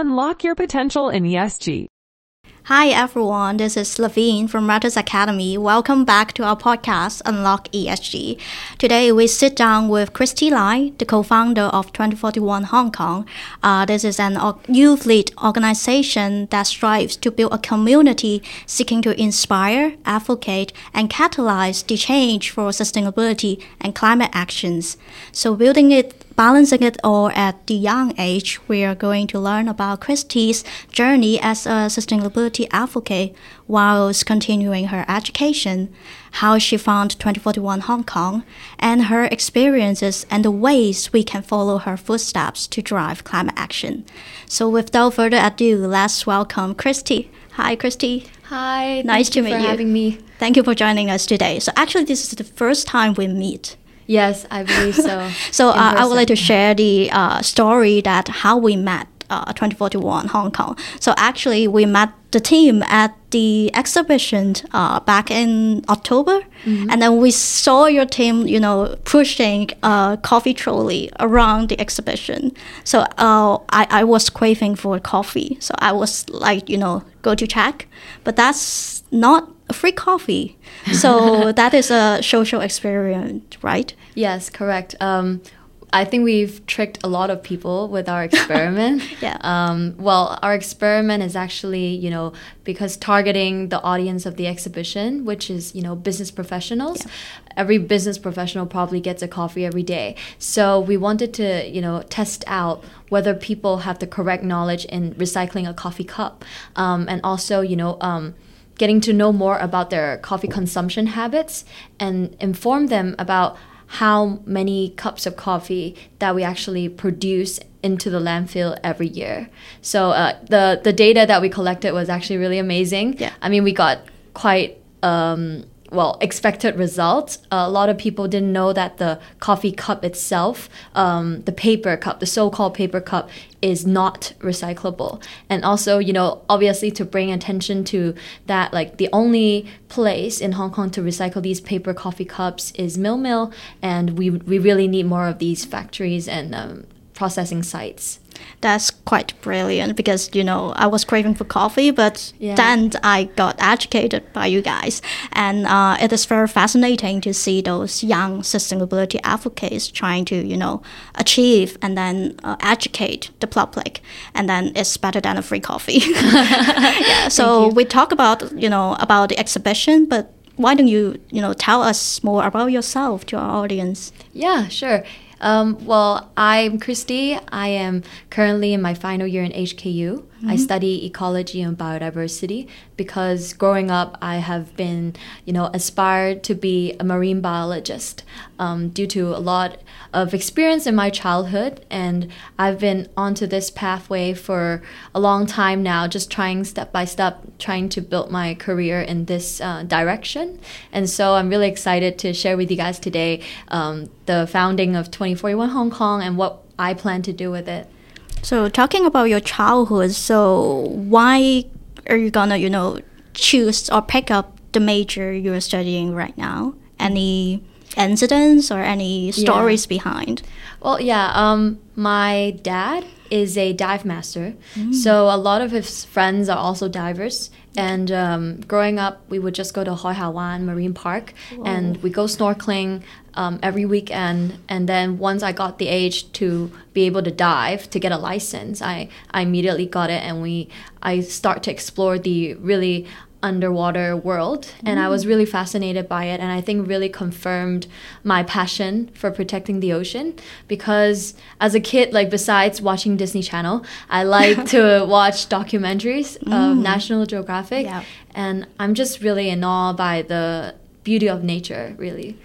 Unlock your potential in ESG. Hi everyone, this is Levine from Matters Academy. Welcome back to our podcast, Unlock ESG. Today we sit down with Christie Lai, the co-founder of 2041 Hong Kong. Uh, this is an youth-led organization that strives to build a community seeking to inspire, advocate, and catalyze the change for sustainability and climate actions. So building it balancing it all at the young age, we are going to learn about Christie's journey as a sustainability advocate whilst continuing her education, how she found 2041 Hong Kong, and her experiences and the ways we can follow her footsteps to drive climate action. So without further ado, let's welcome Christie. Hi, Christie. Hi. Nice to meet you. for having me. Thank you for joining us today. So actually, this is the first time we meet. Yes, I believe so. so uh, I would like to share the uh, story that how we met uh, 2041 Hong Kong. So actually, we met the team at the exhibition uh, back in October, mm-hmm. and then we saw your team, you know, pushing a coffee trolley around the exhibition. So uh, I, I was craving for coffee, so I was like, you know, go to check, but that's not free coffee. So that is a social experience, right? Yes, correct. Um, I think we've tricked a lot of people with our experiment. yeah. Um, well, our experiment is actually, you know, because targeting the audience of the exhibition, which is, you know, business professionals. Yeah. Every business professional probably gets a coffee every day. So we wanted to, you know, test out whether people have the correct knowledge in recycling a coffee cup, um, and also, you know, um, getting to know more about their coffee consumption habits and inform them about how many cups of coffee that we actually produce into the landfill every year. So uh, the the data that we collected was actually really amazing. Yeah. I mean, we got quite um, well expected results. Uh, a lot of people didn't know that the coffee cup itself, um, the paper cup, the so-called paper cup, is not recyclable. And also, you know, obviously to bring attention to that, like the only place in Hong Kong to recycle these paper coffee cups is Mil Mill, and we we really need more of these factories and um, processing sites that's quite brilliant because you know I was craving for coffee, but yeah. then I got educated by you guys, and uh, it is very fascinating to see those young sustainability advocates trying to you know achieve and then uh, educate the public, and then it's better than a free coffee. yeah, so we talk about you know about the exhibition, but why don't you you know tell us more about yourself to our audience? Yeah, sure. Um, well, I'm Christie. I am currently in my final year in HKU. Mm-hmm. I study ecology and biodiversity because growing up, I have been, you know, aspired to be a marine biologist um, due to a lot of experience in my childhood. And I've been onto this pathway for a long time now, just trying step by step, trying to build my career in this uh, direction. And so I'm really excited to share with you guys today um, the founding of 2041 Hong Kong and what I plan to do with it. So talking about your childhood, so why are you gonna, you know, choose or pick up the major you're studying right now? Any incidents or any stories yeah. behind? Well, yeah. Um, my dad is a dive master, mm. so a lot of his friends are also divers. And um, growing up, we would just go to Hoi Ha Wan Marine Park, Whoa. and we go snorkeling um, every weekend. And then once I got the age to be able to dive to get a license, I, I immediately got it, and we I start to explore the really underwater world and mm. I was mm. really fascinated by it and I think really confirmed my passion for protecting the ocean because as a kid like besides watching Disney Channel I like to watch documentaries mm. of National Geographic yeah. and I'm just really in awe by the beauty of nature really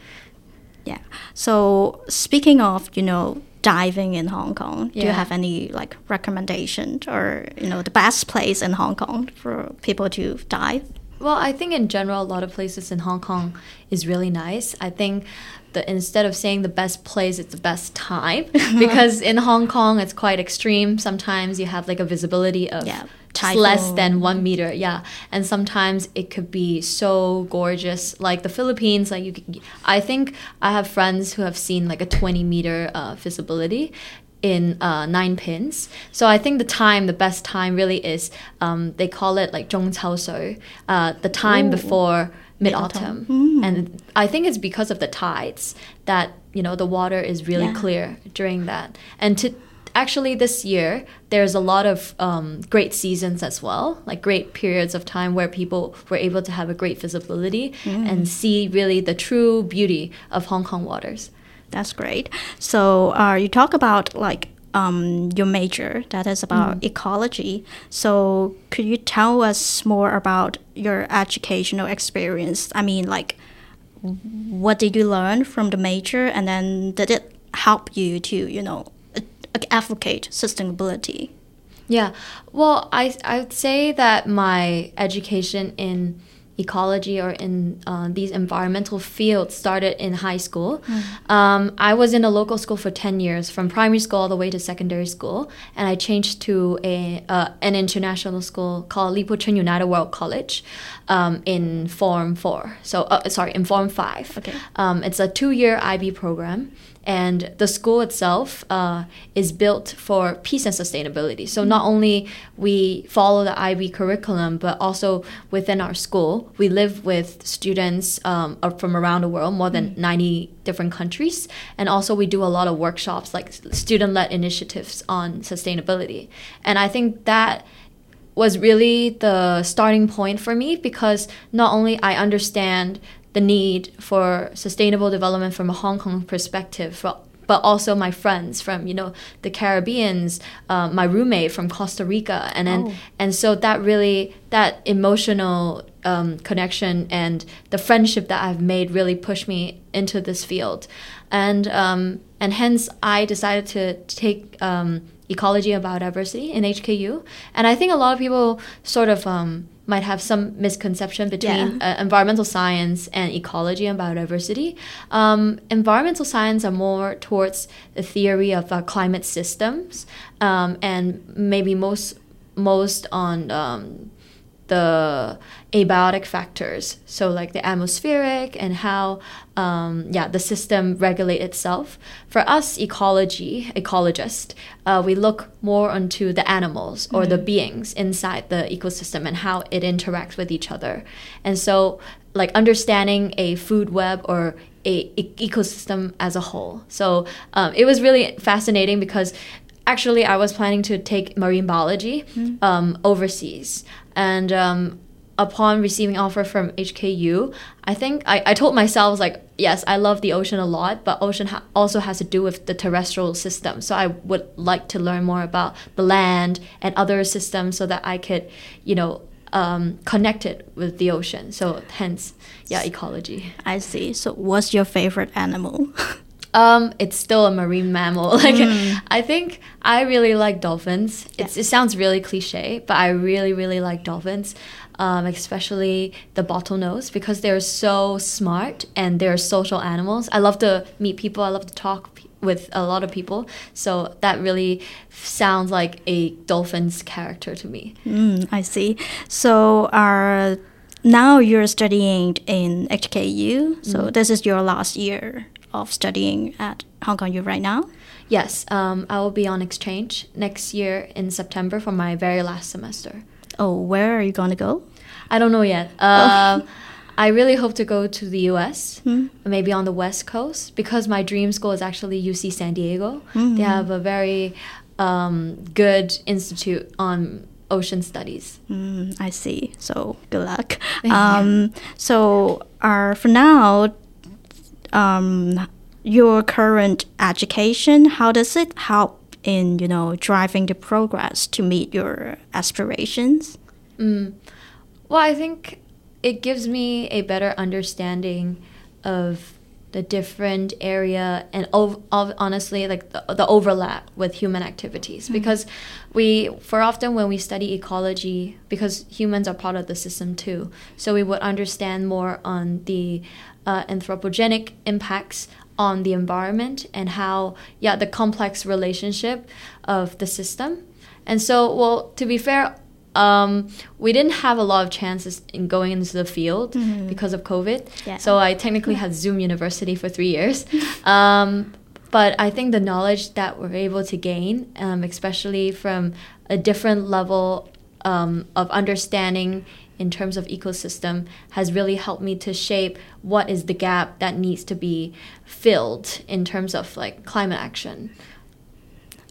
yeah so speaking of you know diving in Hong Kong. Yeah. Do you have any like recommendation or you know the best place in Hong Kong for people to dive? Well, I think in general, a lot of places in Hong Kong is really nice. I think the instead of saying the best place, it's the best time because in Hong Kong it's quite extreme. Sometimes you have like a visibility of yeah Typhoon. less than one meter yeah and sometimes it could be so gorgeous like the philippines like you could, i think i have friends who have seen like a 20 meter uh, visibility in uh, nine pins. So I think the time, the best time really is, um, they call it like Zhongcaosou, uh, the time Ooh. before mid-autumn. Mm. And I think it's because of the tides that, you know, the water is really yeah. clear during that. And to actually this year, there's a lot of um, great seasons as well, like great periods of time where people were able to have a great visibility and see really the true beauty of Hong Kong waters. That's great. So uh, you talk about like um, your major that is about ecology. So could you tell us more about your educational experience? I mean, like what did you learn from the major, and then did it help you to you know advocate sustainability? Yeah. Well, I I would say that my education in ecology or in uh, these environmental fields started in high school. Um, I was in a local school for 10 years, from primary school all the way to secondary school, and I changed to a uh, an international school called Li Po Chun United World College um, in Form 4. So, uh, sorry, in Form 5. Okay. Um, it's a two year IB program, and the school itself uh, is built for peace and sustainability. So not only we follow the IB curriculum, but also within our school, we live with students um, from around the world, more than 90 different countries, and also we do a lot of workshops, like student-led initiatives on sustainability. And I think that was really the starting point for me because not only I understand the need for sustainable development from a Hong Kong perspective, fro- but also my friends from you know the Caribbeans, uh, my roommate from Costa Rica, and then Oh. and so that really that emotional um, connection and the friendship that I've made really pushed me into this field, and um, and hence I decided to take um, ecology and biodiversity in HKU, and I think a lot of people sort of um, might have some misconception between uh, environmental science and ecology and biodiversity. Um, environmental science are more towards the theory of uh, climate systems, um, and maybe most most on um, the abiotic factors so like the atmospheric and how um, yeah the system regulate itself. For us ecology ecologist uh, we look more onto the animals or the beings inside the ecosystem and how it interacts with each other. And so like understanding a food web or a e- ecosystem as a whole. So um, it was really fascinating because actually i was planning to take marine biology um, overseas and um, upon receiving offer from hku i think I, I told myself like yes i love the ocean a lot but ocean ha- also has to do with the terrestrial system so i would like to learn more about the land and other systems so that i could you know um, connect it with the ocean so hence yeah ecology I see. So what's your favorite animal? Um, it's still a marine mammal. Like, I think I really like dolphins. It's, it sounds really cliche, but I really, really like dolphins, um, especially the bottlenose because they're so smart and they're social animals. I love to meet people. I love to talk with a lot of people. So that really sounds like a dolphin's character to me. Mm, I see. So, uh, now you're studying in HKU. So, this is your last year of studying at Hong Kong U right now. Yes, um, I will be on exchange next year in September for my very last semester. Oh, where are you going to go? I don't know yet. Um, I really hope to go to the U.S. Maybe on the West Coast because my dream school is actually UC San Diego. They have a very um, good institute on ocean studies. Mm, I see. So, good luck. Um, so, uh, for now, um, your current education, how does it help in, you know, driving the progress to meet your aspirations? Mm. Well, I think it gives me a better understanding of the different area and ov- of honestly like the, the overlap with human activities. Because we for often when we study ecology because humans are part of the system too so we would understand more on the uh, anthropogenic impacts on the environment and how yeah the complex relationship of the system. And so well to be fair um, we didn't have a lot of chances in going into the field because of COVID. Yeah. So I technically had Zoom University for three years. Um, but I think the knowledge that we're able to gain, um, especially from a different level um, of understanding in terms of ecosystem, has really helped me to shape what is the gap that needs to be filled in terms of like climate action.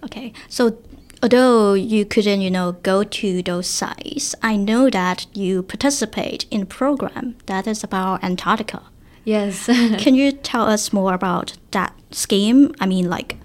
Okay, so although you couldn't, you know, go to those sites, I know that you participate in a program that is about Antarctica. Yes. Can you tell us more about that scheme? I mean, like,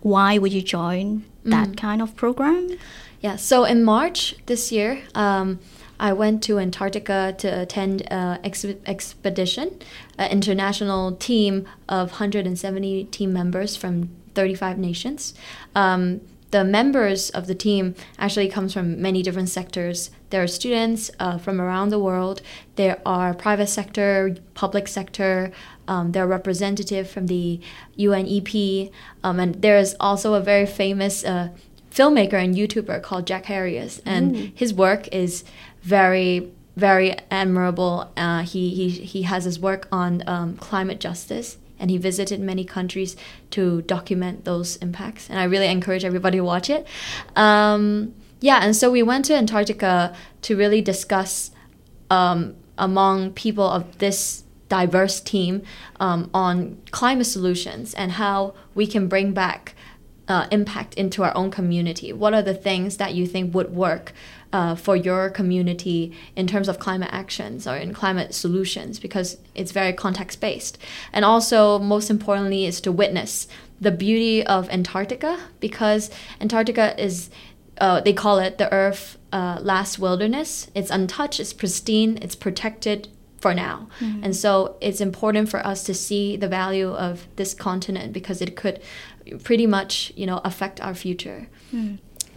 why would you join that kind of program? Yeah, so in March this year, um, I went to Antarctica to attend an ex- expedition, an international team of 170 team members from 35 nations. Um, the members of the team actually comes from many different sectors. There are students uh, from around the world. There are private sector, public sector. Um, there are representative from the UNEP, um, and there is also a very famous uh, filmmaker and YouTuber called Jack Harries, and his work is very very admirable. Uh, he, he he has his work on um, climate justice, and he visited many countries to document those impacts. And I really encourage everybody to watch it. Um, yeah, and so we went to Antarctica to really discuss um, among people of this diverse team um, on climate solutions and how we can bring back uh, impact into our own community. What are the things that you think would work uh, for your community in terms of climate actions or in climate solutions? Because it's very context based. And also, most importantly, is to witness the beauty of Antarctica because Antarctica is uh, they call it the Earth uh, last wilderness. It's untouched, it's pristine, it's protected for now. And so it's important for us to see the value of this continent because it could pretty much, you know, affect our future.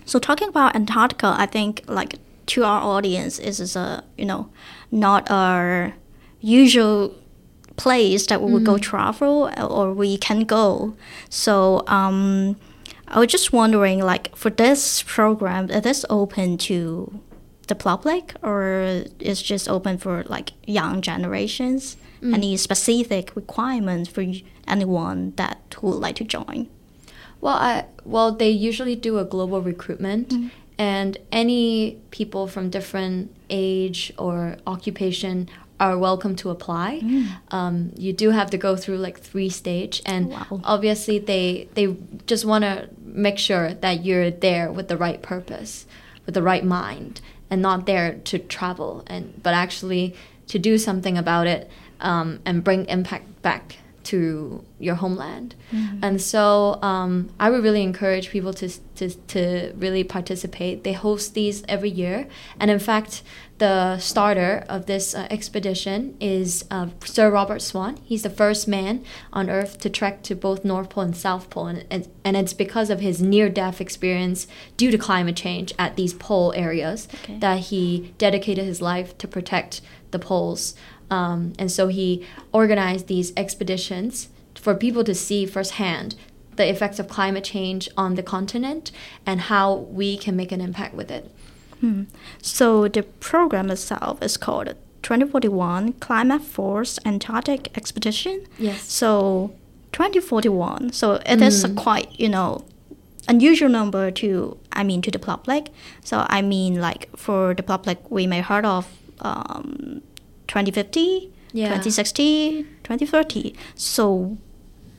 So talking about Antarctica, I think like to our audience, this is a you know not our usual place that we would go mm. travel uh, or we can go. So um, I was just wondering, like for this program, is this open to the public or is just open for like young generations? Mm. Any specific requirements for anyone that who would like to join? Well, I well they usually do a global recruitment, and any people from different age or occupation are welcome to apply. Um, you do have to go through like three stage, and Wow. obviously they they just want to make sure that you're there with the right purpose, with the right mind, and not there to travel and but actually to do something about it um, and bring impact back to your homeland. And so um, I would really encourage people to, to, to really participate. They host these every year. And in fact, the starter of this uh, expedition is uh, Sir Robert Swan. He's the first man on Earth to trek to both North Pole and South Pole. And, and, and it's because of his near death experience due to climate change at these pole areas Okay. that he dedicated his life to protect the poles. Um, and so he organized these expeditions for people to see firsthand the effects of climate change on the continent and how we can make an impact with it. So the program itself is called 2041 ClimateForce Antarctic Expedition. Yes. So 2041. So it is a quite you know unusual number to I mean to the public. So I mean like for the public we may heard of um, 2050, Yeah. 2060, 2030. So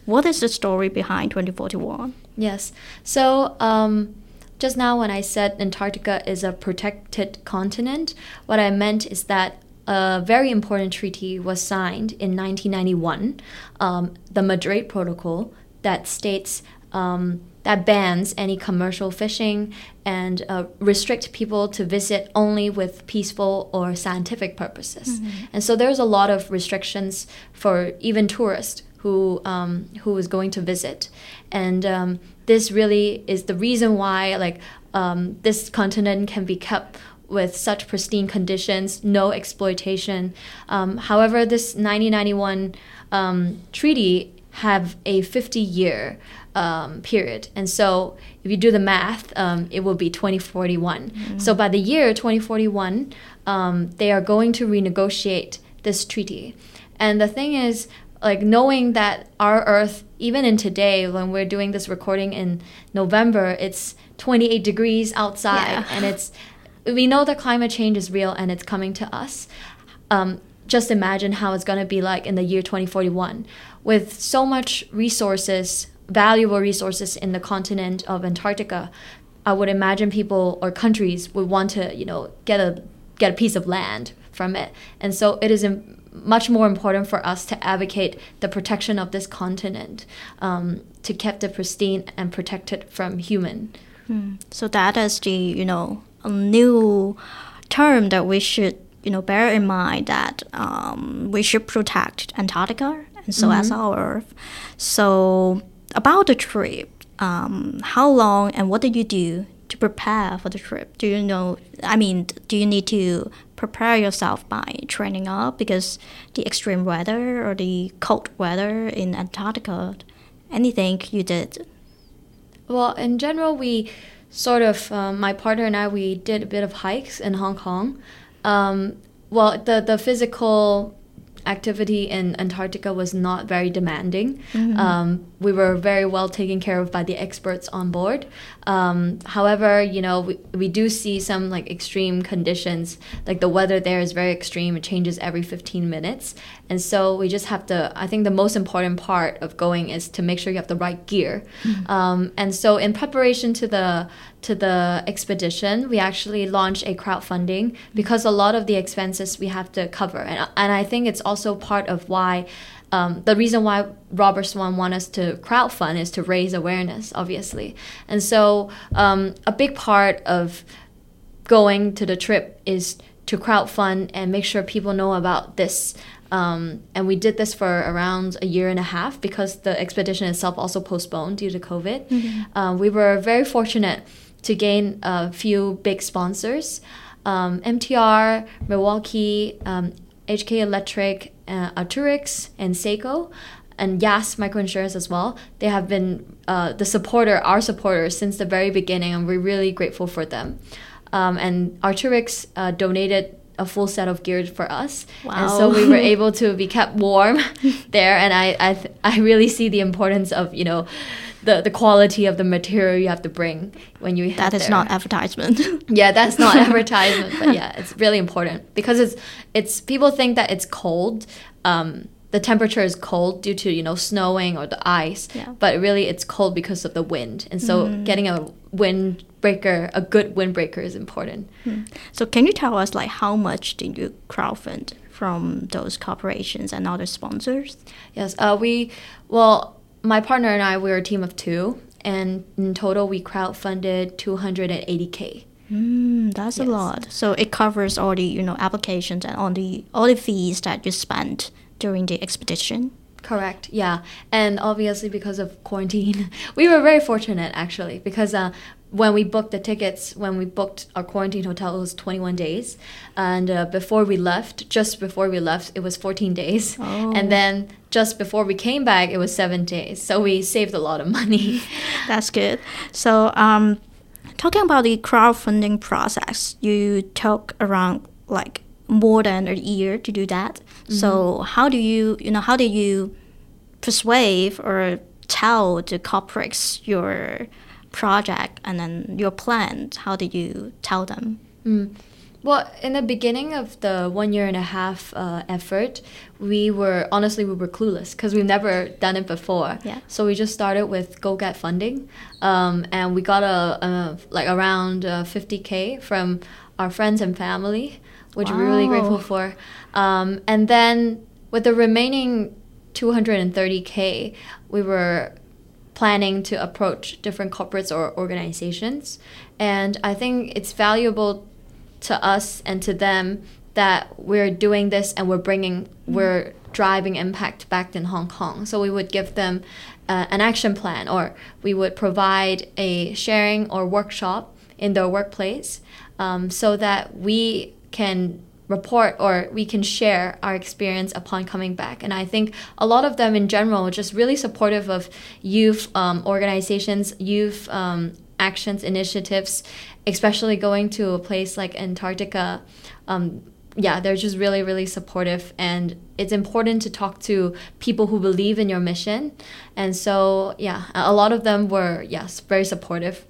what is the story behind 2041? Yes. So, um, just now when I said Antarctica is a protected continent, what I meant is that a very important treaty was signed in 1991, um, the Madrid Protocol, that states um, that bans any commercial fishing and uh, restrict people to visit only with peaceful or scientific purposes. And so there's a lot of restrictions for even tourists who um, who is going to visit, and um, this really is the reason why like um, this continent can be kept with such pristine conditions, no exploitation. Um, however, this 1991 um, treaty have a 50 year um, period. And so if you do the math, um, it will be 2041. So by the year 2041, um, they are going to renegotiate this treaty. And the thing is, like knowing that our Earth, even in today, when we're doing this recording in November, it's 28 degrees outside, Yeah. and it's we know that climate change is real and it's coming to us. Um, just imagine how it's going to be like in the year 2041 with so much resources, valuable resources in the continent of Antarctica. I would imagine people or countries would want to, you know, get a get a piece of land from it, and so it is im- much more important for us to advocate the protection of this continent, um, to keep it pristine and protect it from human. So that is the you know a new term that we should you know bear in mind that um, we should protect Antarctica and so as our Earth. So about the trip, um, how long and what did you do to prepare for the trip? Do you know? I mean, do you need to prepare yourself by training up because the extreme weather or the cold weather in Antarctica? Anything you did? Well, in general, we sort of, um, my partner and I, we did a bit of hikes in Hong Kong. Um, well, the, the physical activity in Antarctica was not very demanding. Um, we were very well taken care of by the experts on board. Um, however, you know, we, we do see some like extreme conditions. Like the weather there is very extreme. It changes every 15 minutes. And so we just have to, I think the most important part of going is to make sure you have the right gear. Um, and so in preparation to the, to the expedition, we actually launched a crowdfunding because a lot of the expenses we have to cover. And, and I think it's also part of why um, the reason why Robert Swan want us to crowdfund is to raise awareness, obviously. And so um, a big part of going to the trip is to crowdfund and make sure people know about this. Um, and we did this for around a year and a half because the expedition itself also postponed due to COVID. Uh, we were very fortunate to gain a few big sponsors um, MTR, Milwaukee, um, HK Electric, uh, Arc'teryx, and Seiko. And Yas Microinsurance as well. They have been uh, the supporter, our supporters, since the very beginning, and we're really grateful for them. Um, and Arc'teryx uh, donated a full set of gear for us, and so we were able to be kept warm there. And I, I, th- I really see the importance of you know, the the quality of the material you have to bring when you. That is there. not advertisement. Yeah, that's not advertisement, but yeah, it's really important because it's it's people think that it's cold. Um, the temperature is cold due to you know snowing or the ice, Yeah. but really it's cold because of the wind, and so getting a windbreaker, a good windbreaker, is important. so can you tell us like how much did you crowdfund from those corporations and other sponsors? Yes, uh, we well, my partner and I we were a team of two, and in total we crowdfunded two hundred and eighty k. Mm, that's a lot. So it covers all the you know applications and all the all the fees that you spent during the expedition. Correct. Yeah, and obviously because of quarantine, we were very fortunate actually because uh, when we booked the tickets, when we booked our quarantine hotel, it was 21 days, and uh, before we left, just before we left, it was 14 days, Oh. and then just before we came back, it was seven days. So we saved a lot of money. That's good. So um, talking about the crowdfunding process, you took around like more than a year to do that. So how do you you know how do you persuade or tell the corporates your project and then your plans? How did you tell them? Mm. Well, in the beginning of the one year and a half uh, effort, we were honestly we were clueless because we've never done it before. Yeah. So we just started with go get funding, um, and we got a, a like around uh, 50k from our friends and family, which we're really grateful for. Um, and then with the remaining 230k, we were planning to approach different corporates or organizations. And I think it's valuable to us and to them that we're doing this and we're bringing, we're driving impact back in Hong Kong. So we would give them uh, an action plan or we would provide a sharing or workshop in their workplace um, so that we can report or we can share our experience upon coming back. And I think a lot of them in general are just really supportive of youth um, organizations, youth um, actions, initiatives, especially going to a place like Antarctica. Um, yeah, they're just really, really supportive. And it's important to talk to people who believe in your mission. And so, yeah, a lot of them were, yes, very supportive.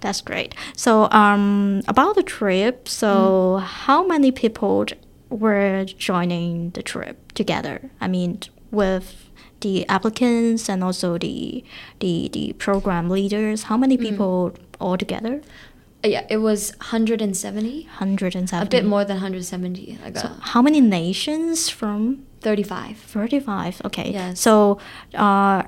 That's great. So, um, about the trip, so how many people were joining the trip together? I mean, with the applicants and also the the the program leaders. How many people altogether? Uh, Yeah, it was 170, Hundred and a bit more than 170, like uh, How many nations from 35. 35 okay Yes. so uh,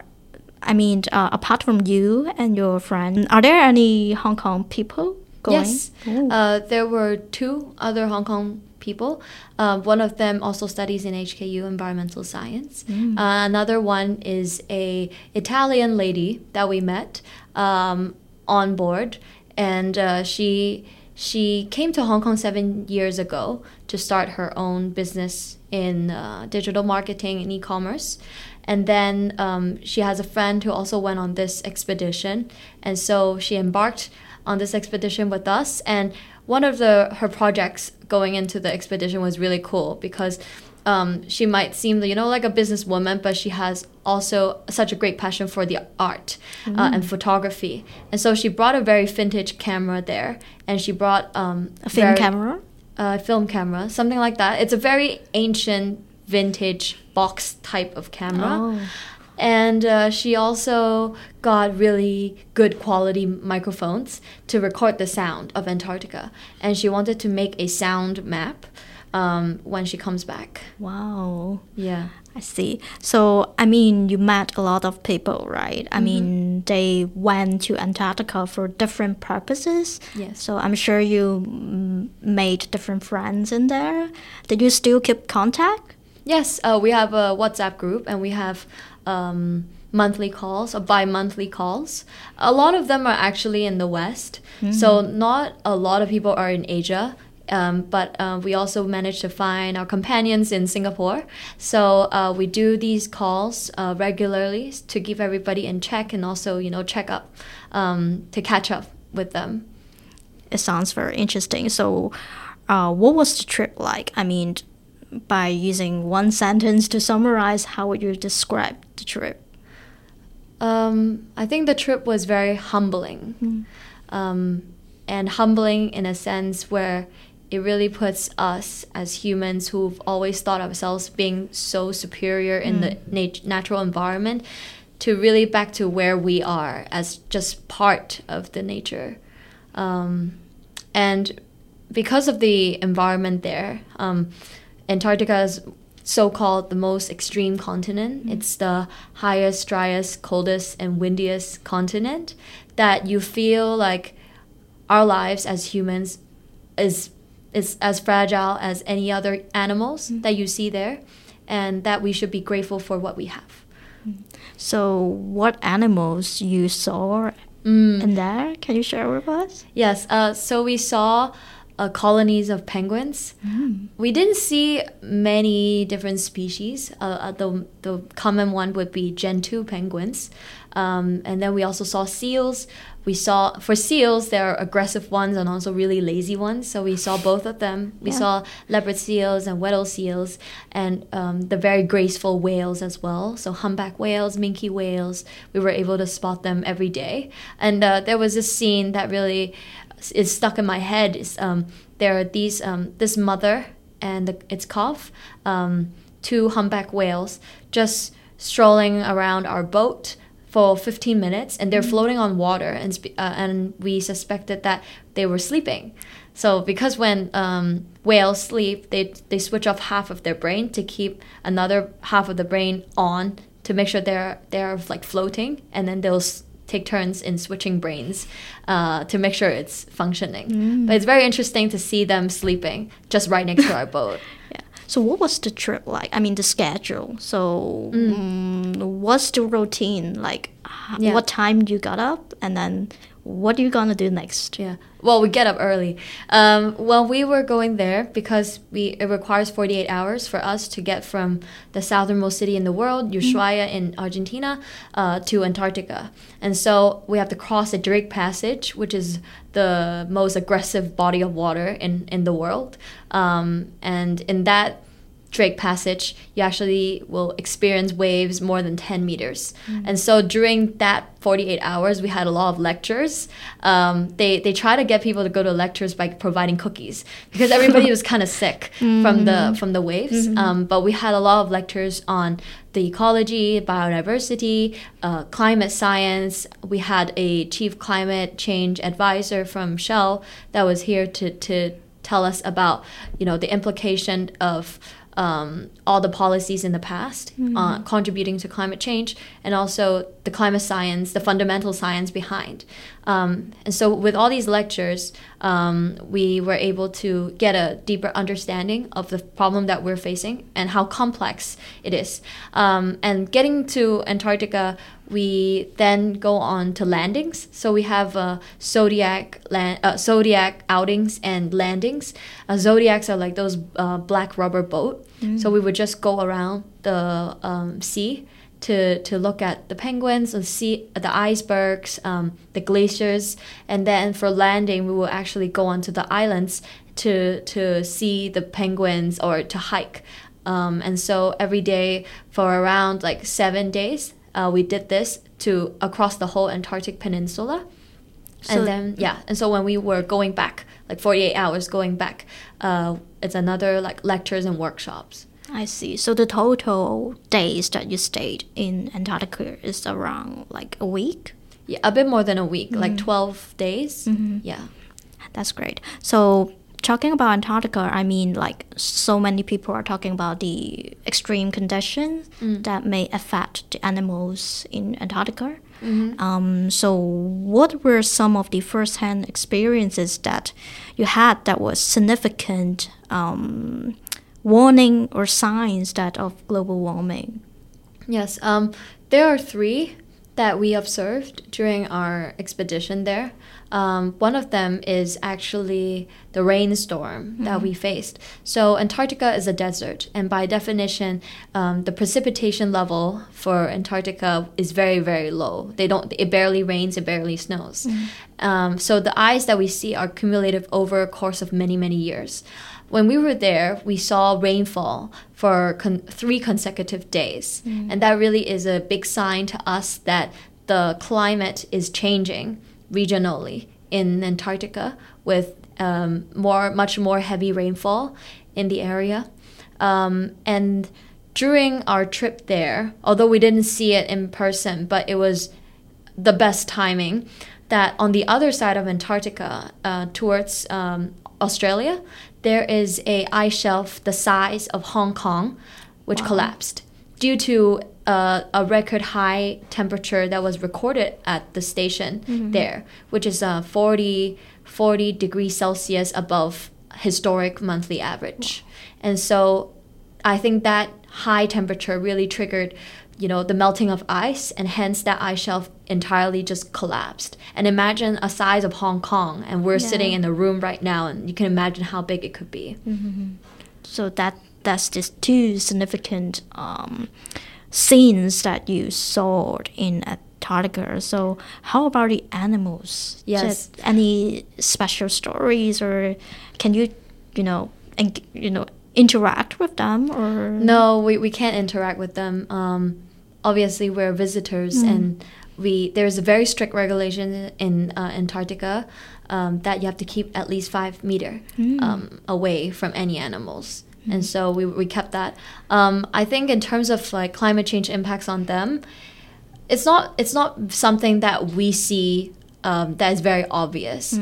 i mean uh, apart from you and your friend are there any hong kong people going Yes, uh, there were two other Hong Kong people. Uh, one of them also studies in HKU environmental science. Mm. Uh, another one is a Italian lady that we met um, on board, and uh, she she came to Hong Kong seven years ago to start her own business in uh, digital marketing and e-commerce. And then um, she has a friend who also went on this expedition, and so she embarked on this expedition with us. And one of the her projects going into the expedition was really cool because um, she might seem, you know, like a businesswoman, but she has also such a great passion for the art uh, and photography. And so she brought a very vintage camera there, and she brought um, a film very- camera uh, film camera, something like that. It's a very ancient, vintage box type of camera. Oh. And uh, she also got really good quality microphones to record the sound of Antarctica. And she wanted to make a sound map um, when she comes back. wow Yeah. i see so i mean you met a lot of people right Mm-hmm. i mean they went to antarctica for different purposes Yes. so i'm sure you mm, made different friends in there did you still keep contact Yes, uh, we have a WhatsApp group and we have um, monthly calls or bi monthly calls. A lot of them are actually in the West. So, not a lot of people are in Asia. Um, but uh, we also managed to find our companions in Singapore. So uh, we do these calls uh, regularly to keep everybody in check and also, you know, check up um, to catch up with them. It sounds very interesting. So, uh, what was the trip like? I mean, by using one sentence to summarize, how would you describe the trip? Um, I think the trip was very humbling. Um, and humbling in a sense where it really puts us as humans who've always thought ourselves being so superior in the nat- natural environment to really back to where we are as just part of the nature. Um, and because of the environment there, um, Antarctica is so called the most extreme continent. It's the highest, driest, coldest, and windiest continent that you feel like our lives as humans is is as fragile as any other animals that you see there and that we should be grateful for what we have. So, what animals you saw Mm. in there? Can you share with us? Yes, uh, so we saw uh, colonies of penguins. We didn't see many different species. Uh, uh, the, the common one would be Gentoo penguins. Um, and then we also saw seals. We saw, for seals, there are aggressive ones and also really lazy ones. So we saw both of them. We Yeah. saw leopard seals and Weddell seals and um, the very graceful whales as well. So humpback whales, minke whales, we were able to spot them every day. And uh, there was this scene that really is stuck in my head. Is um, there are these um, this mother and the, its calf, um, two humpback whales, just strolling around our boat for 15 minutes, and they're floating on water, and uh, and we suspected that they were sleeping. So because when um, whales sleep, they they switch off half of their brain to keep another half of the brain on to make sure they're they're like floating, and then they'll take turns in switching brains uh, to make sure it's functioning. But it's very interesting to see them sleeping just right next to our boat. Yeah. So, what was the trip like? I mean, the schedule. So, mm. what's the routine like? Yeah. What time you got up, and then what are you gonna do next? Yeah. Well, we get up early. Um, well, we were going there because we it requires 48 hours for us to get from the southernmost city in the world, Ushuaia in Argentina, uh, to Antarctica. And so we have to cross the Drake Passage, which is the most aggressive body of water in, in the world. Um, and in that Drake Passage, you actually will experience waves more than 10 meters. And so during that 48 hours, we had a lot of lectures. Um, they, they try to get people to go to lectures by providing cookies because everybody was kind of sick from the from the waves. Um, but we had a lot of lectures on the ecology, biodiversity, uh, climate science. We had a chief climate change advisor from Shell that was here to, to tell us about you know the implication of um, all the policies in the past uh, contributing to climate change and also the climate science the fundamental science behind. Um, and so with all these lectures um, we were able to get a deeper understanding of the problem that we're facing and how complex it is. Um, and getting to antarctica we then go on to landings. So we have uh, zodiac land, uh, zodiac outings and landings. Uh, zodiacs are like those uh, black rubber boat. So we would just go around the um, sea to to look at the penguins, the sea, the icebergs, um, the glaciers, and then for landing we will actually go onto the islands to to see the penguins or to hike. Um, and so every day for around like seven days, uh, we did this to across the whole Antarctic Peninsula. So- and then yeah, and so when we were going back, like forty eight hours going back, uh, it's another like lectures and workshops. I see. So the total days that you stayed in Antarctica is around like a week. Yeah, a bit more than a week, like twelve days. Yeah. That's great. So talking about Antarctica, I mean, like so many people are talking about the extreme conditions that may affect the animals in Antarctica. Um, so, what were some of the first-hand experiences that you had that was significant um, warning or signs that of global warming? Yes, um, there are three that we observed during our expedition there. Um, one of them is actually the rainstorm that we faced. So, Antarctica is a desert, and by definition, um, the precipitation level for Antarctica is very, very low. They don't. It barely rains. It barely snows. Um, so the ice that we see are cumulative over a course of many, many years. When we were there, we saw rainfall for con- three consecutive days. And that really is a big sign to us that the climate is changing regionally in Antarctica with um, more, much more heavy rainfall in the area. Um, and during our trip there, although we didn't see it in person, but it was the best timing that on the other side of Antarctica, uh, towards um, Australia, there is a ice shelf the size of Hong Kong, which collapsed due to uh, a record high temperature that was recorded at the station there, which is uh, 40, 40 degrees Celsius above historic monthly average. And so I think that high temperature really triggered, you know, the melting of ice, and hence that ice shelf entirely just collapsed. And imagine a size of Hong Kong, and we're sitting in the room right now, and you can imagine how big it could be. So that that's just two significant um, scenes that you saw in Antarctica. So how about the animals? Yes. Just any special stories, or can you, you know, and you know, interact with them, or No, we, we can't interact with them. Um, obviously, we're visitors, and we there's a very strict regulation in uh, Antarctica um, that you have to keep at least five meter um, away from any animals. And so we, we kept that. Um, I think in terms of like climate change impacts on them, it's not it's not something that we see um, that is very obvious.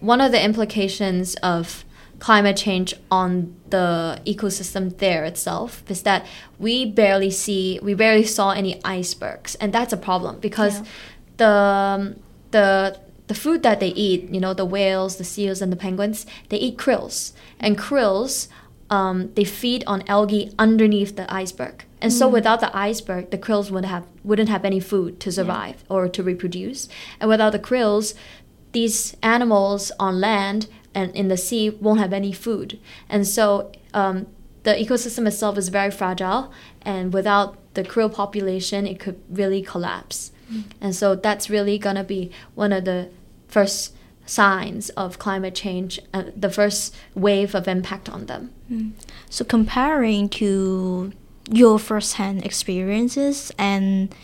One of the implications of climate change on the ecosystem there itself is that we barely see we barely saw any icebergs, and that's a problem because Yeah. the um, the the food that they eat, you know, the whales, the seals, and the penguins, they eat krills, and krills um, they feed on algae underneath the iceberg. And so without the iceberg, the krills would have wouldn't have any food to survive or to reproduce. And without the krills, these animals on land and in the sea won't have any food. And so um, the ecosystem itself is very fragile, and without the krill population, it could really collapse. And so that's really going to be one of the first signs of climate change, uh, the first wave of impact on them. So comparing to your first-hand experiences and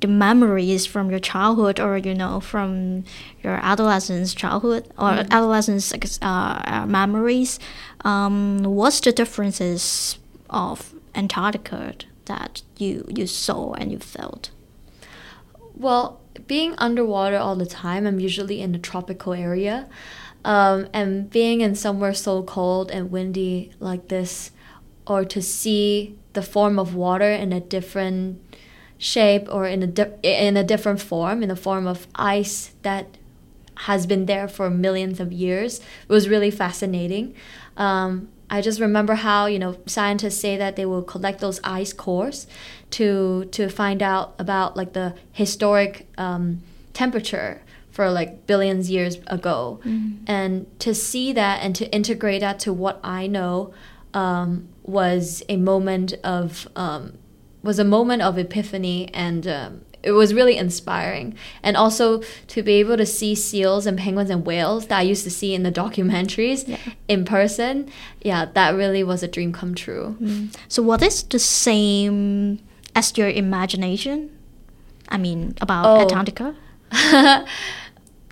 the memories from your childhood or you know from your adolescence childhood or adolescence uh, uh, memories um, what's the differences of antarctica that you you saw and you felt? Well, being underwater all the time, I'm usually in a tropical area. Um, and being in somewhere so cold and windy like this, or to see the form of water in a different shape or in a di- in a different form, in the form of ice that has been there for millions of years, was really fascinating. Um, I just remember how you know scientists say that they will collect those ice cores to to find out about like the historic um, temperature for like billions years ago, and to see that and to integrate that to what I know um, was a moment of um, was a moment of epiphany and. It was really inspiring, and also to be able to see seals and penguins and whales that I used to see in the documentaries Yeah. in person. Yeah, that really was a dream come true. so what is the same as your imagination i mean about Oh. antarctica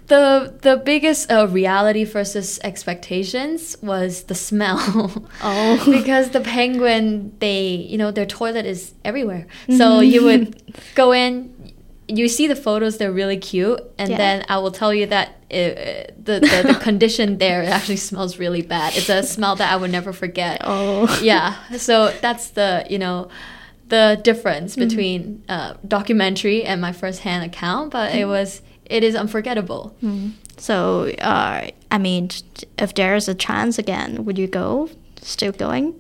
the the biggest uh, reality versus expectations was the smell. Oh. because the penguin, they you know their toilet is everywhere. So you would go in, you see the photos; they're really cute, and Yeah. then I will tell you that uh the, the the condition there actually smells really bad. It's a smell that I would never forget. Oh. yeah. So that's the you know the difference between uh, documentary and my first hand account, but it was it is unforgettable. So, uh, I mean, if there's a chance again, would you go? Still going?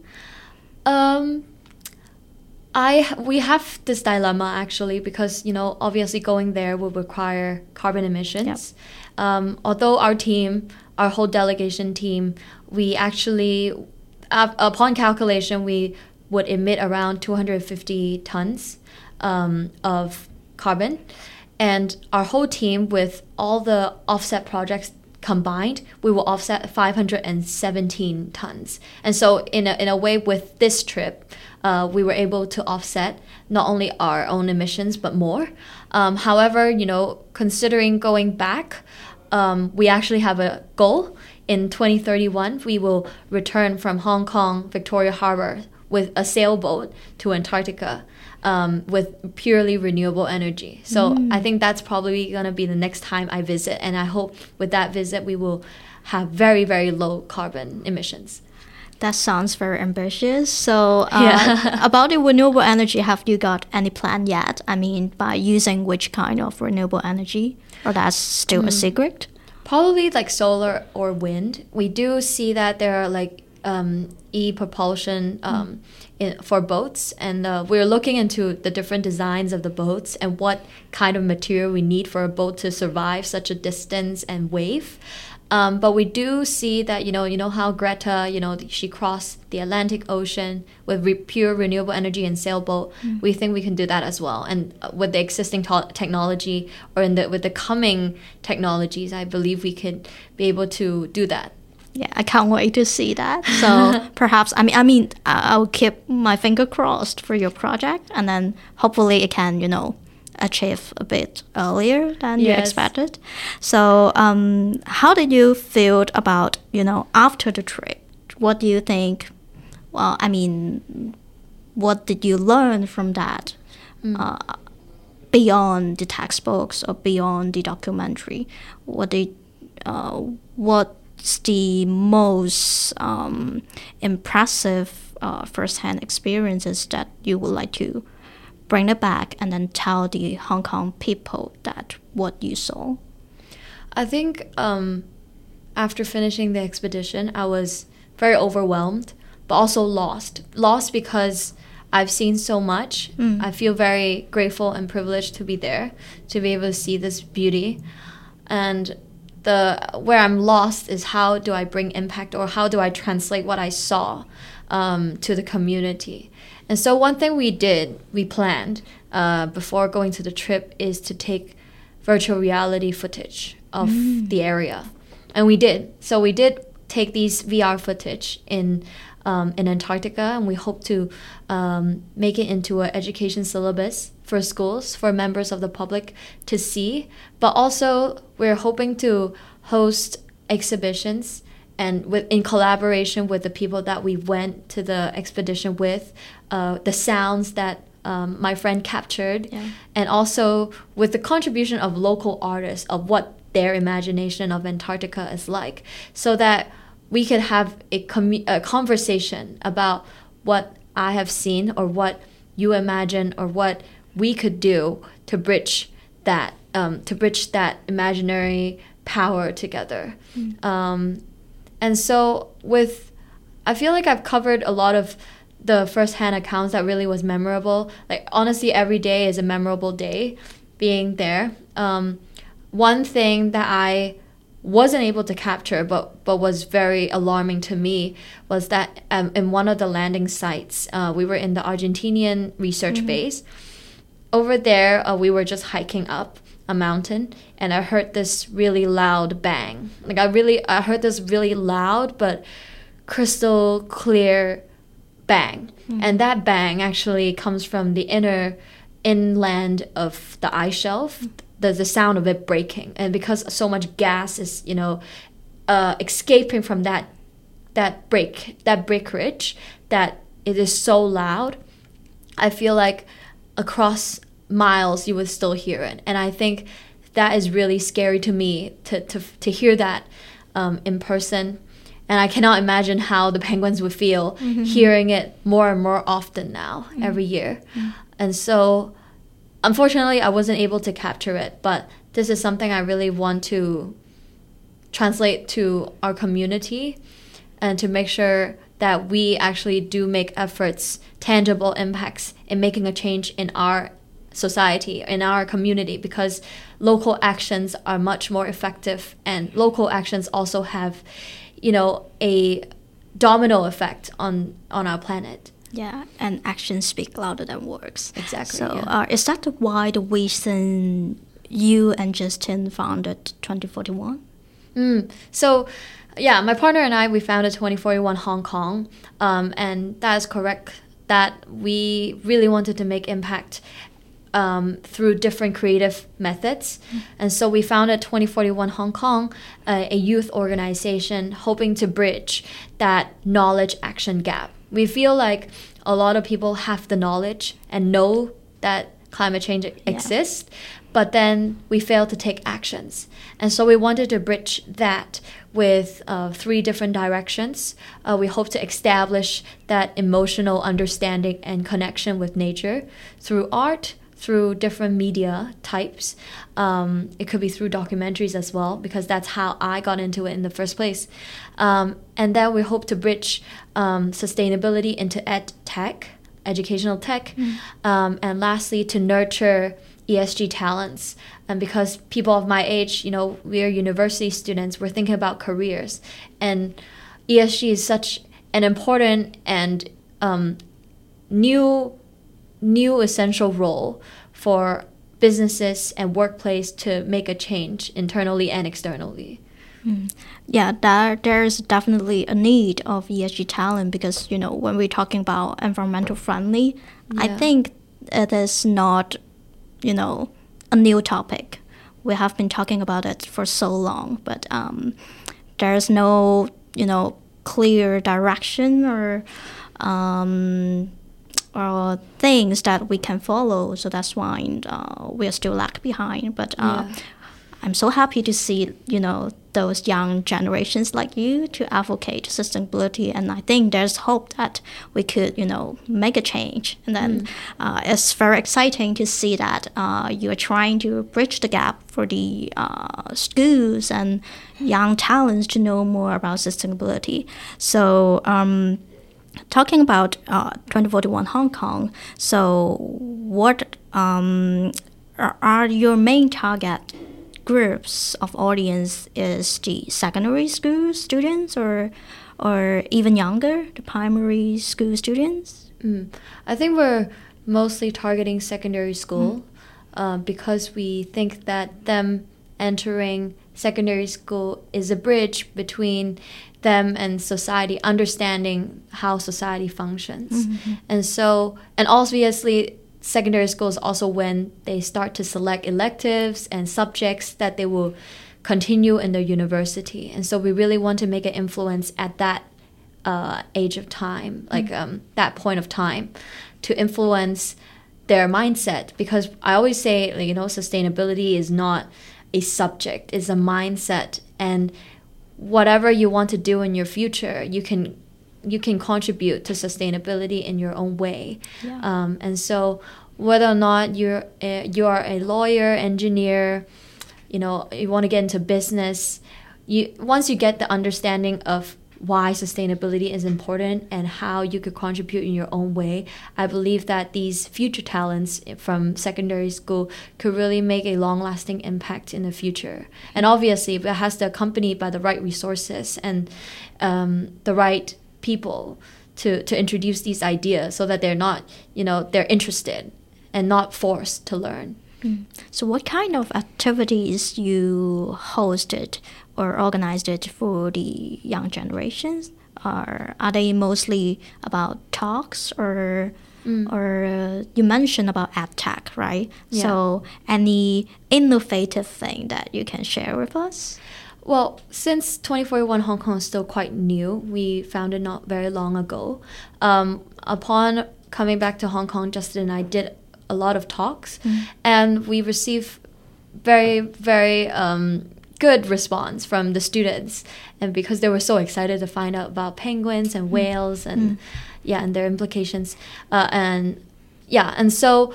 Um, I we have this dilemma actually because you know obviously going there would require carbon emissions. Um, although our team, our whole delegation team, we actually, up- upon calculation, we would emit around 250 tons um, of carbon, and our whole team with all the offset projects combined, we will offset 517 tons. And so, in a, in a way, with this trip, uh, we were able to offset not only our own emissions but more. Um, however, you know, considering going back, um, we actually have a goal. In 2031, we will return from Hong Kong Victoria Harbor with a sailboat to Antarctica um, with purely renewable energy. So I think that's probably going to be the next time I visit. And I hope with that visit, we will have very, very low carbon emissions. That sounds very ambitious. So, uh, Yeah. about the renewable energy, have you got any plan yet? I mean, by using which kind of renewable energy? Or that's still a secret? Probably like solar or wind. We do see that there are like um, e propulsion um, in, for boats, and uh, we're looking into the different designs of the boats and what kind of material we need for a boat to survive such a distance and wave. Um, but we do see that you know you know how Greta you know she crossed the Atlantic Ocean with re- pure renewable energy and sailboat. We think we can do that as well, and uh, with the existing to- technology or in the with the coming technologies, I believe we could be able to do that. Yeah, I can't wait to see that. So perhaps I mean I mean I- I'll keep my finger crossed for your project, and then hopefully it can you know achieve a bit earlier than you expected. So um, how did you feel about you know after the trip? What do you think? Well, I mean, what did you learn from that? Uh, beyond the textbooks or beyond the documentary, what did uh, what's the most um, impressive uh, first-hand experiences that you would like to bring it back and then tell the Hong Kong people that what you saw? I think um, after finishing the expedition, I was very overwhelmed, but also lost. Lost because I've seen so much. I feel very grateful and privileged to be there, to be able to see this beauty. And the where I'm lost is how do I bring impact or how do I translate what I saw um, to the community. And so one thing we did, we planned uh, before going to the trip is to take virtual reality footage of the area, and we did. So we did take these VR footage in um, in Antarctica, and we hope to um, make it into an education syllabus for schools for members of the public to see. But also, we're hoping to host exhibitions and with in collaboration with the people that we went to the expedition with, uh, the sounds that um, my friend captured, Yeah. and also with the contribution of local artists of what their imagination of Antarctica is like, so that we could have a, commu- a conversation about what I have seen or what you imagine or what we could do to bridge that um, to bridge that imaginary power together. Um, and so with I feel like I've covered a lot of the first-hand accounts that really was memorable. Like honestly, every day is a memorable day being there. Um, one thing that I wasn't able to capture, but but was very alarming to me, was that um, in one of the landing sites, uh, we were in the Argentinian research base. Over there, uh, we were just hiking up a mountain, and I heard this really loud bang. Like I really, I heard this really loud but crystal clear bang. And that bang actually comes from the inner inland of the ice shelf, the, the sound of it breaking. And because so much gas is, you know, uh, escaping from that that break that breakage that it is so loud I feel like across miles you would still hear it. And I think that is really scary to me to, to, to hear that um, in person. And I cannot imagine how the penguins would feel mm-hmm. hearing it more and more often now, mm-hmm. every year. Mm-hmm. And so, unfortunately, I wasn't able to capture it, but this is something I really want to translate to our community and to make sure that we actually do make efforts, tangible impacts in making a change in our society, in our community, because local actions are much more effective and local actions also have, you know, a domino effect on on our planet. Yeah, and actions speak louder than words. Exactly, So, yeah. uh, is that why the reason you and Justin founded 2041? Mm. So, yeah, my partner and I we founded 2041 Hong Kong, um, and that is correct. That we really wanted to make impact um, through different creative methods, and so we founded 2041 Hong Kong, uh, a youth organization hoping to bridge that knowledge action gap. We feel like a lot of people have the knowledge and know that climate change exists, but then we fail to take actions. And so we wanted to bridge that with uh, three different directions. Uh, we hope to establish that emotional understanding and connection with nature through art, through different media types. Um, it could be through documentaries as well, because that's how I got into it in the first place. Um, and then we hope to bridge um, sustainability into ed tech, educational tech. Um, and lastly, to nurture ESG talents. And because people of my age, you know, we're university students, we're thinking about careers. And ESG is such an important and um, new new essential role for businesses and workplace to make a change internally and externally. Yeah, there there's definitely a need of ESG talent because you know when we're talking about environmental friendly, I think it is not, you know, a new topic. We have been talking about it for so long, but um, there's no you know clear direction or um, or things that we can follow. So that's why uh, we are still lag behind. But uh, Yeah. I'm so happy to see, you know, those young generations like you to advocate sustainability, and I think there's hope that we could, you know, make a change. And then uh, it's very exciting to see that uh, you are trying to bridge the gap for the uh, schools and young talents to know more about sustainability. So. Um, talking about uh, 2041 Hong Kong, so what um, are, your main target groups of audience is the secondary school students or or even younger, the primary school students? Mm. I think we're mostly targeting secondary school uh, because we think that them entering secondary school is a bridge between them and society, understanding how society functions. And so, and obviously, secondary school is also when they start to select electives and subjects that they will continue in their university. And so, we really want to make an influence at that uh, age of time, like um, that point of time, to influence their mindset. Because I always say, you know, sustainability is not a subject; it's a mindset, and whatever you want to do in your future, you can you can contribute to sustainability in your own way. Yeah. Um, and so, whether or not you're a, you are a lawyer, engineer, you know, you want to get into business, you once you get the understanding of why sustainability is important and how you could contribute in your own way, I believe that these future talents from secondary school could really make a long lasting impact in the future. And obviously, it has to accompany by the right resources and um, the right people to, to introduce these ideas so that they're not, you know, they're interested and not forced to learn. So, what kind of activities you hosted or organized it for the young generations? Are are they mostly about talks or or uh, you mentioned about ed tech, right? So, any innovative thing that you can share with us? Well, since 2041 Hong Kong is still quite new, we founded not very long ago. Um, upon coming back to Hong Kong, Justin and I did a lot of talks, and we received very, very um, good response from the students. And because they were so excited to find out about penguins and whales and yeah, and their implications, uh, and yeah, and so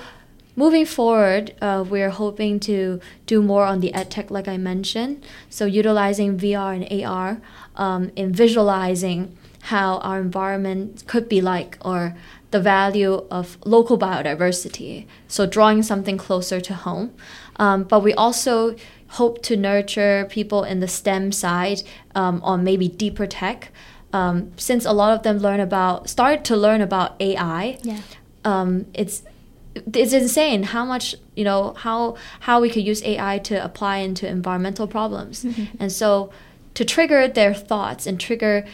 moving forward, uh, we're hoping to do more on the edtech, like I mentioned. So utilizing VR and AR um, in visualizing how our environment could be like, or the value of local biodiversity. So drawing something closer to home. Um, but we also hope to nurture people in the STEM side um, on maybe deeper tech. Um, since a lot of them learn about, start to learn about AI, Yeah. um, it's it's insane how much you know how how we could use AI to apply into environmental problems, and so to trigger their thoughts and trigger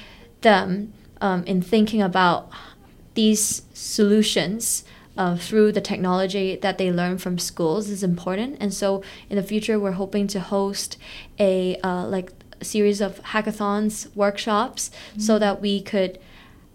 them um, in thinking about these solutions uh, through the technology that they learn from schools is important. And so in the future, we're hoping to host a uh, like a series of hackathons, workshops, so that we could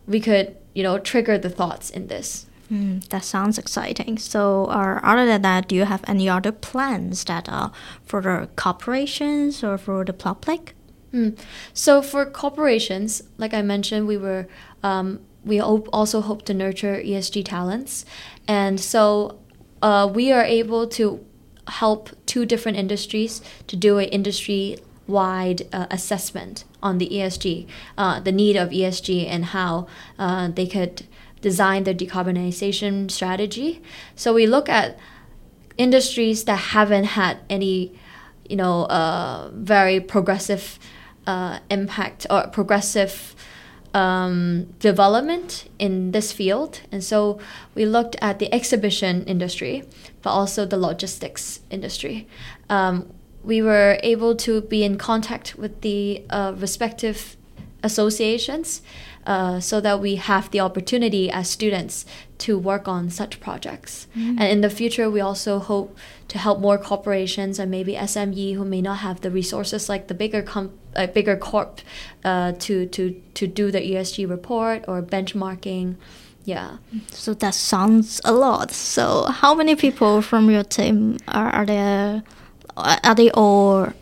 we could you know trigger the thoughts in this. Mm, that sounds exciting. So, uh, other than that, do you have any other plans that are for the corporations or for the public? Mm. So for corporations, like I mentioned, we were um, we also hope to nurture ESG talents, and so uh, we are able to help two different industries to do an industry wide uh, assessment on the ESG, uh, the need of ESG, and how uh, they could design their decarbonization strategy. So we look at industries that haven't had any, you know, uh, very progressive uh, impact or progressive um, development in this field. And so we looked at the exhibition industry, but also the logistics industry. Um, we were able to be in contact with the uh, respective associations uh, so that we have the opportunity as students to work on such projects. And in the future, we also hope to help more corporations and maybe SME who may not have the resources like the bigger com- uh, bigger corp uh, to, to, to do the ESG report or benchmarking. Yeah. So that sounds a lot. So, how many people from your team are, are there? Are they all,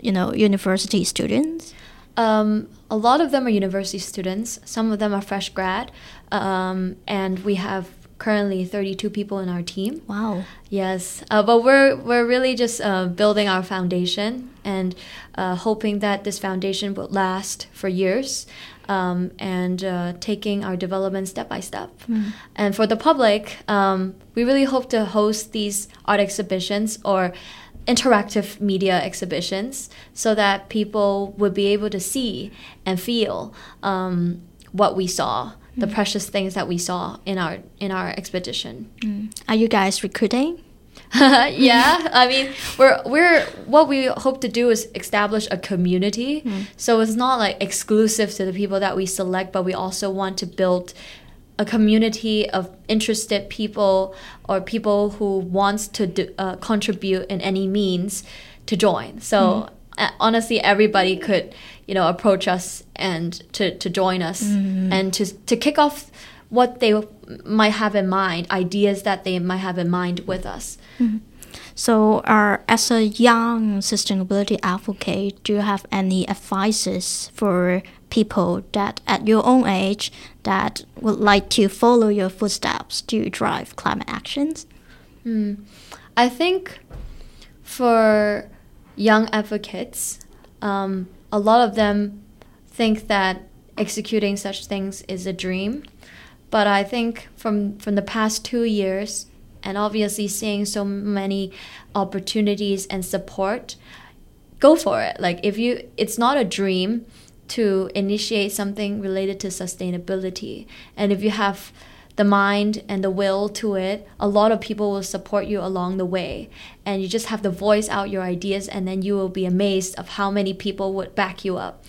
you know, university students? Um, a lot of them are university students. Some of them are fresh grad, um, and we have currently 32 people in our team. Wow. Yes, uh, but we're we're really just uh, building our foundation and uh, hoping that this foundation will last for years, um, and uh, taking our development step by step. And for the public, um, we really hope to host these art exhibitions or interactive media exhibitions so that people would be able to see and feel um, what we saw the mm. precious things that we saw in our in our expedition. Mm. Are you guys recruiting? yeah i mean we're we're what we hope to do is establish a community. Mm. So it's not like exclusive to the people that we select but we also want to build a community of interested people or people who wants to do, uh, contribute in any means to join. So uh, honestly everybody could you know approach us and to, to join us and to to kick off what they might have in mind ideas that they might have in mind with us So, uh, as a young sustainability advocate, do you have any advices for people that at your own age that would like to follow your footsteps to drive climate actions? I think for young advocates, um, a lot of them think that executing such things is a dream. But I think from from the past two years, and obviously seeing so many opportunities and support, go for it. Like if you, it's not a dream to initiate something related to sustainability, and if you have the mind and the will to it, a lot of people will support you along the way. And you just have to voice out your ideas, and then you will be amazed of how many people would back you up.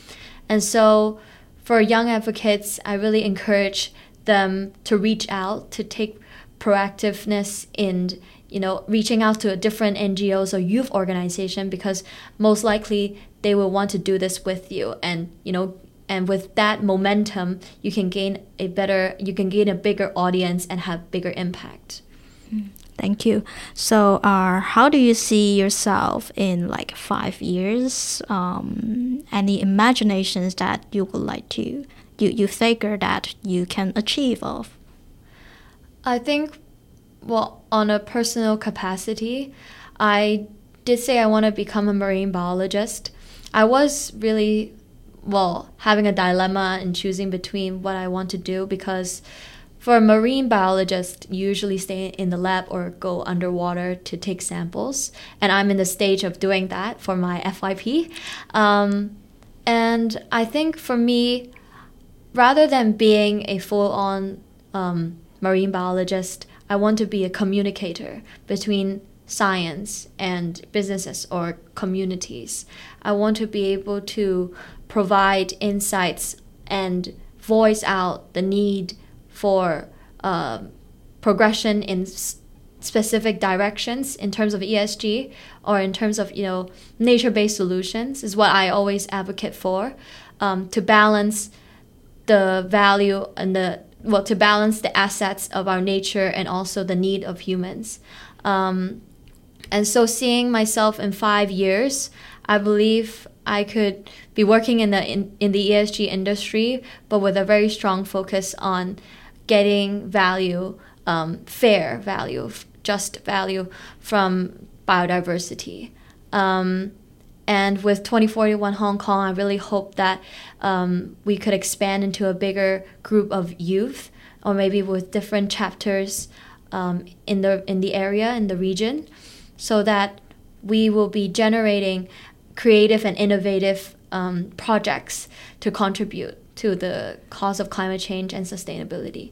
And so, for young advocates, I really encourage them to reach out, to take proactiveness in you know reaching out to a different NGOs or youth organization because most likely they will want to do this with you and you know and with that momentum you can gain a better you can gain a bigger audience and have bigger impact Thank you. So, uh, how do you see yourself in like five years? Um, any imaginations that you would like to you you figure that you can achieve of? I think, well, on a personal capacity, I did say I want to become a marine biologist. I was really, well, having a dilemma in choosing between what I want to do because for a marine biologist, you usually stay in the lab or go underwater to take samples. And I'm in the stage of doing that for my FYP. Um, and I think for me, rather than being a full on um, marine biologist, I want to be a communicator between science and businesses or communities. I want to be able to provide insights and voice out the need for um progression in specific directions in terms of ESG or in terms of you know nature-based solutions is what I always advocate for um, to balance the value and the well to balance the assets of our nature and also the need of humans. Um, and so seeing myself in five years i believe i could be working in the in, in the esg industry but with a very strong focus on getting value um, fair value just value from biodiversity. Um, and with 2041 Hong Kong, I really hope that um, we could expand into a bigger group of youth, or maybe with different chapters um, in the in the area in the region, so that we will be generating creative and innovative um, projects to contribute to the cause of climate change and sustainability.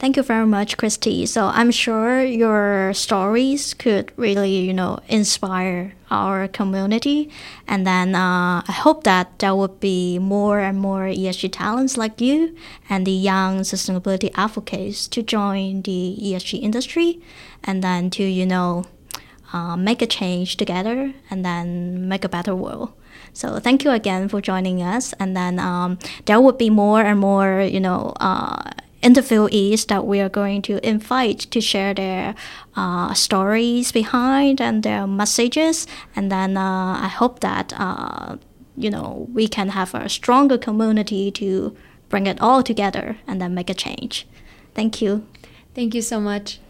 Thank you very much, Christie. So I'm sure your stories could really, you know, inspire our community. And then uh, I hope that there would be more and more ESG talents like you and the young sustainability advocates to join the ESG industry and then to, you know, uh, make a change together and then make a better world. So thank you again for joining us. And then um, there would be more and more, you know, uh, interviewees that we are going to invite to share their uh, stories behind and their messages. And then uh, I hope that uh, you know we can have a stronger community to bring it all together and then make a change. Thank you. Thank you so much.